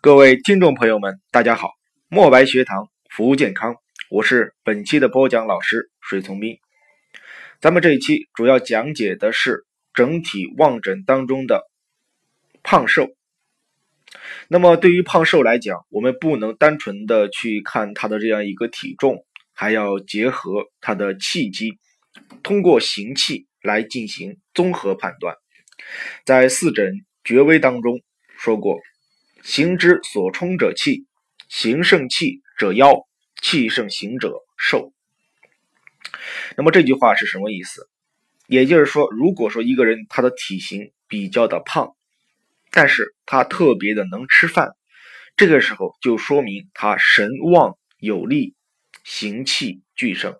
各位听众朋友们，大家好！墨白学堂服务健康，我是本期的播讲老师水从斌。咱们这一期主要讲解的是整体望诊当中的胖瘦。那么对于胖瘦来讲，我们不能单纯的去看他的这样一个体重，还要结合他的气机，通过行气来进行综合判断。在四诊绝微当中说过。行之所充者气，行胜气者腰，气胜行者寿。那么这句话是什么意思？也就是说，如果说一个人他的体型比较的胖，但是他特别的能吃饭，这个时候就说明他神旺有力，行气俱盛。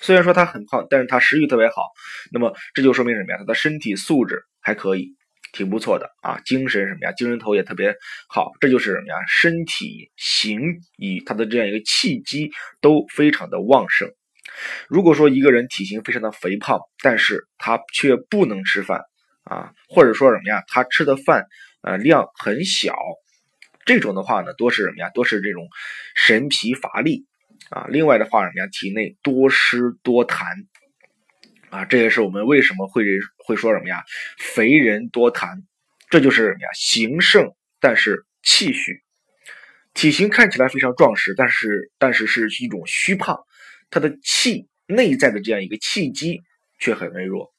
虽然说他很胖，但是他食欲特别好，那么这就说明什么呀？他的身体素质还可以。挺不错的啊，精神什么呀？精神头也特别好，这就是什么呀？身体形与他的这样一个气机都非常的旺盛。如果说一个人体型非常的肥胖，但是他却不能吃饭啊，或者说什么呀？他吃的饭呃量很小，这种的话呢，多是什么呀？多是这种神疲乏力啊。另外的话什么呀？体内多湿多痰。啊，这也是我们为什么会会说什么呀？肥人多痰，这就是什么呀？形盛但是气虚，体型看起来非常壮实，但是但是是一种虚胖，他的气内在的这样一个气机却很微弱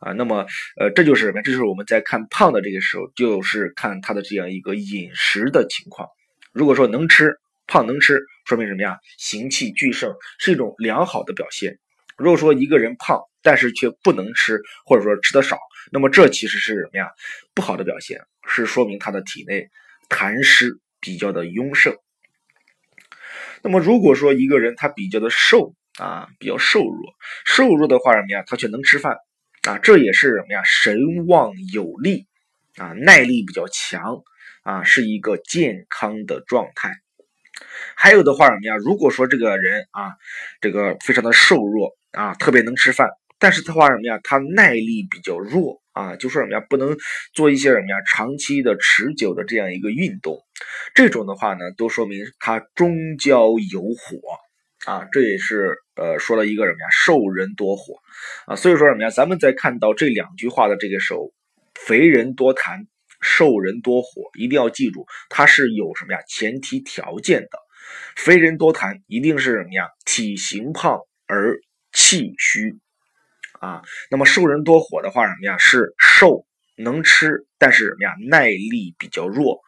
啊。那么呃，这就是什么？这就是我们在看胖的这个时候，就是看他的这样一个饮食的情况。如果说能吃胖能吃，说明什么呀？行气俱盛是一种良好的表现。如果说一个人胖，但是却不能吃，或者说吃的少，那么这其实是什么呀？不好的表现，是说明他的体内痰湿比较的壅盛。那么如果说一个人他比较的瘦啊，比较瘦弱，瘦弱的话什么呀？他却能吃饭啊，这也是什么呀？神旺有力啊，耐力比较强啊，是一个健康的状态。还有的话什么呀？如果说这个人啊，这个非常的瘦弱。啊，特别能吃饭，但是他话什么呀？他耐力比较弱啊，就说什么呀？不能做一些什么呀？长期的、持久的这样一个运动，这种的话呢，都说明他中焦有火啊。这也是呃说了一个什么呀？瘦人多火啊。所以说什么呀？咱们在看到这两句话的这个时候，肥人多痰，瘦人多火，一定要记住，它是有什么呀？前提条件的。肥人多痰，一定是什么呀？体型胖而。气虚啊，那么瘦人多火的话，什么呀？是瘦能吃，但是什么呀？耐力比较弱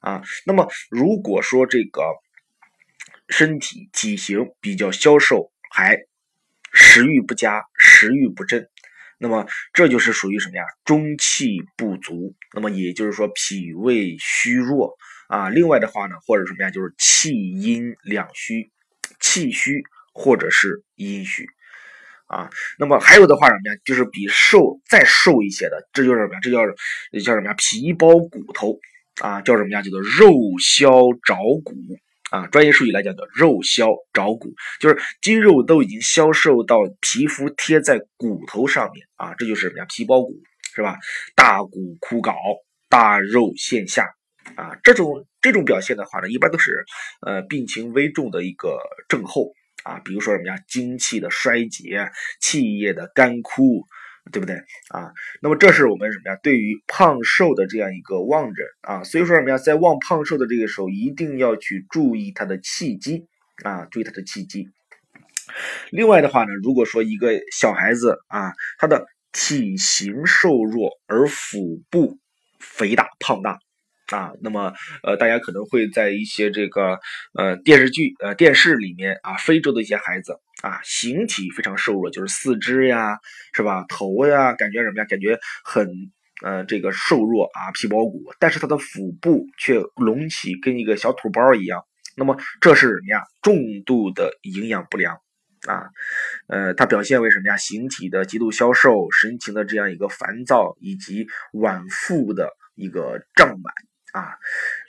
啊。那么如果说这个身体体型比较消瘦，还食欲不佳，食欲不振，那么这就是属于什么呀？中气不足。那么也就是说脾胃虚弱啊。另外的话呢，或者什么呀？就是气阴两虚，气虚或者是阴虚。啊，那么还有的话什么呀？就是比瘦再瘦一些的，这就是什么呀？这叫叫什么呀？皮包骨头啊，叫什么呀？叫做肉消着骨啊。专业术语来讲叫肉消着骨，就是肌肉都已经消瘦到皮肤贴在骨头上面啊，这就是什么呀？皮包骨是吧？大骨枯槁，大肉陷下啊，这种这种表现的话呢，一般都是呃病情危重的一个症候。啊，比如说什么呀，精气的衰竭，气液的干枯，对不对啊？那么这是我们什么呀？对于胖瘦的这样一个望诊啊，所以说什么呀，在望胖瘦的这个时候，一定要去注意他的气机啊，注意他的气机。另外的话呢，如果说一个小孩子啊，他的体型瘦弱而腹部肥大胖大。啊，那么呃，大家可能会在一些这个呃电视剧、呃电视里面啊，非洲的一些孩子啊，形体非常瘦弱，就是四肢呀，是吧？头呀，感觉什么呀？感觉很呃这个瘦弱啊，皮包骨，但是他的腹部却隆起，跟一个小土包一样。那么这是什么呀？重度的营养不良啊，呃，它表现为什么呀？形体的极度消瘦，神情的这样一个烦躁，以及脘腹的一个胀满。啊，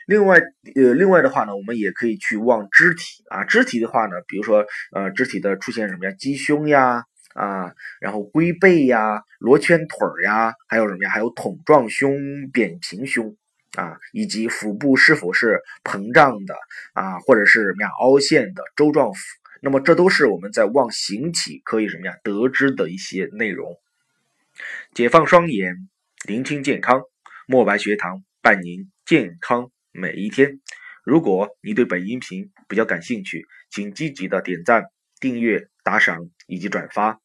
另外，呃，另外的话呢，我们也可以去望肢体啊，肢体的话呢，比如说，呃，肢体的出现什么呀，鸡胸呀，啊，然后龟背呀，罗圈腿呀，还有什么呀，还有桶状胸、扁平胸，啊，以及腹部是否是膨胀的啊，或者是什么呀凹陷的周状腹，那么这都是我们在望形体可以什么呀得知的一些内容。解放双眼，聆听健康，墨白学堂伴您健康每一天。如果你对本音频比较感兴趣，请积极的点赞、订阅、打赏以及转发。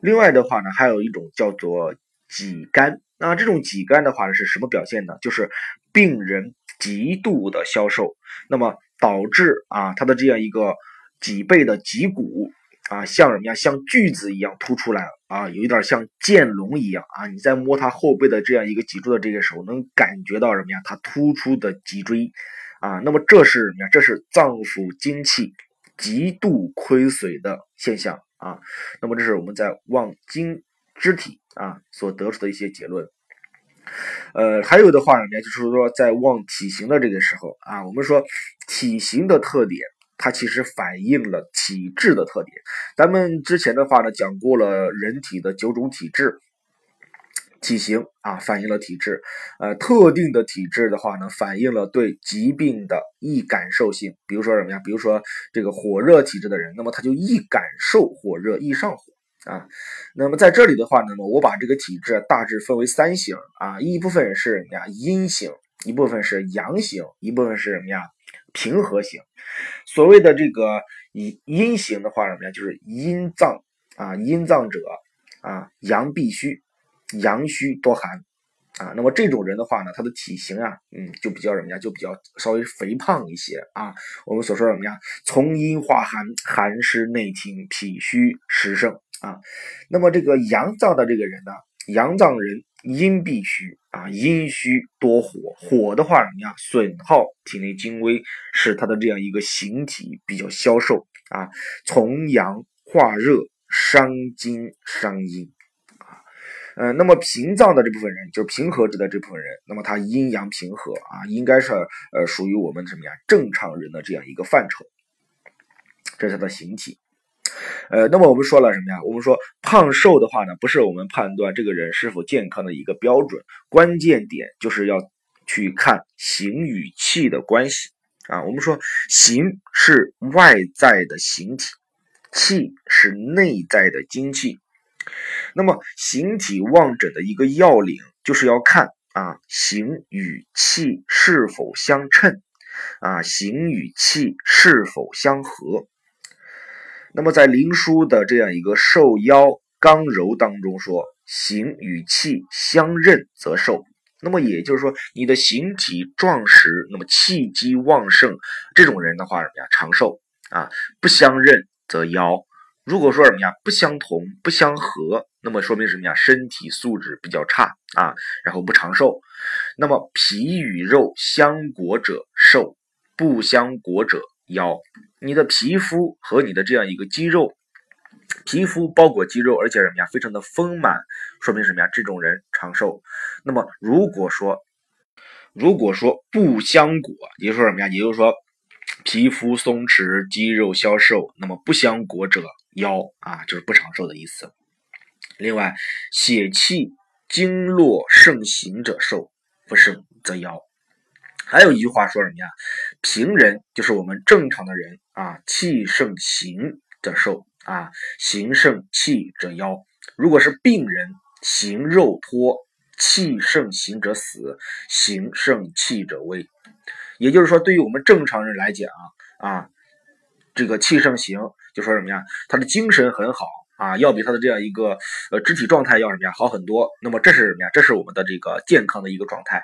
另外的话呢，还有一种叫做己肝。那这种己肝的话呢，是什么表现呢？就是病人极度的消瘦，那么导致啊他的这样一个脊背的脊骨啊，像什么呀？像锯子一样凸出来啊，有一点像剑龙一样啊。你在摸他后背的这样一个脊柱的这个时候，能感觉到什么呀？它突出的脊椎啊。那么这是什么呀？这是脏腑精气极度亏损的现象啊。那么这是我们在望经肢体。啊，所得出的一些结论，呃，还有的话呢，就是说在望体型的这个时候啊，我们说体型的特点，它其实反映了体质的特点。咱们之前的话呢，讲过了人体的九种体质，体型啊反映了体质，呃，特定的体质的话呢，反映了对疾病的易感受性。比如说什么呀？比如说这个火热体质的人，那么他就易感受火热，易上火。啊，那么在这里的话，那么我把这个体质大致分为三型啊，一部分是什么呀？阴型，一部分是阳型，一部分是什么呀？平和型。所谓的这个阴阴型的话，什么呀？就是阴脏啊，阴脏者啊，阳必虚，阳虚多寒啊。那么这种人的话呢，他的体型啊，嗯，就比较什么呀？就比较稍微肥胖一些啊。我们所说什么呀？从阴化寒，寒湿内停，脾虚湿盛。啊，那么这个阳脏的这个人呢，阳脏人阴必虚啊，阴虚多火，火的话怎么样？损耗体内精微，使他的这样一个形体比较消瘦啊，从阳化热，伤筋伤阴啊。呃，那么平脏的这部分人，就是平和质的这部分人，那么他阴阳平和啊，应该是呃属于我们什么呀？正常人的这样一个范畴，这是他的形体。呃，那么我们说了什么呀？我们说胖瘦的话呢，不是我们判断这个人是否健康的一个标准，关键点就是要去看形与气的关系啊。我们说形是外在的形体，气是内在的精气。那么形体望诊的一个要领，就是要看啊形与气是否相称，啊形与气是否相合。那么在灵枢的这样一个瘦腰刚柔当中说，形与气相任则寿。那么也就是说，你的形体壮实，那么气机旺盛，这种人的话什么呀？长寿啊，不相任则夭。如果说什么呀？不相同，不相合，那么说明什么呀？身体素质比较差啊，然后不长寿。那么皮与肉相裹者寿，不相裹者。腰，你的皮肤和你的这样一个肌肉，皮肤包裹肌肉，而且什么呀，非常的丰满，说明什么呀？这种人长寿。那么如果说，如果说不相裹，也就是说什么呀？也就是说皮肤松弛，肌肉消瘦，那么不相裹者腰啊，就是不长寿的意思。另外，血气经络盛行者寿，不盛则夭。还有一句话说什么呀？平人就是我们正常的人啊，气盛行者寿啊，行盛气者夭。如果是病人，行肉脱，气盛行者死，行盛气者危。也就是说，对于我们正常人来讲啊啊，这个气盛行就说什么呀？他的精神很好啊，要比他的这样一个呃肢体状态要什么呀好很多。那么这是什么呀？这是我们的这个健康的一个状态。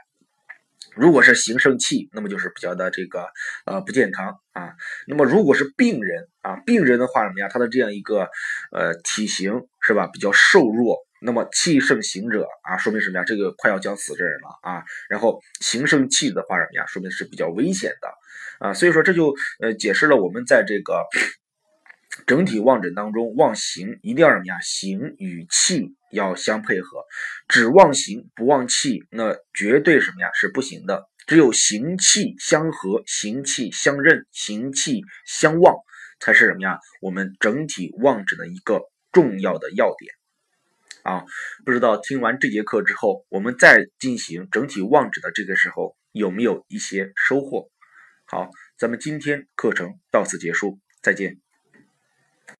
如果是形生气，那么就是比较的这个呃不健康啊。那么如果是病人啊，病人的话什么呀？他的这样一个呃体型是吧，比较瘦弱。那么气盛行者啊，说明什么呀？这个快要将死之人了啊。然后形生气的话什么呀？说明是比较危险的啊。所以说这就呃解释了我们在这个。整体望诊当中，望形一定要什么呀？形与气要相配合，只望形不望气，那绝对什么呀？是不行的。只有形气相合，形气相认，形气相望，才是什么呀？我们整体望诊的一个重要的要点。啊。不知道听完这节课之后，我们再进行整体望诊的这个时候有没有一些收获？好，咱们今天课程到此结束，再见。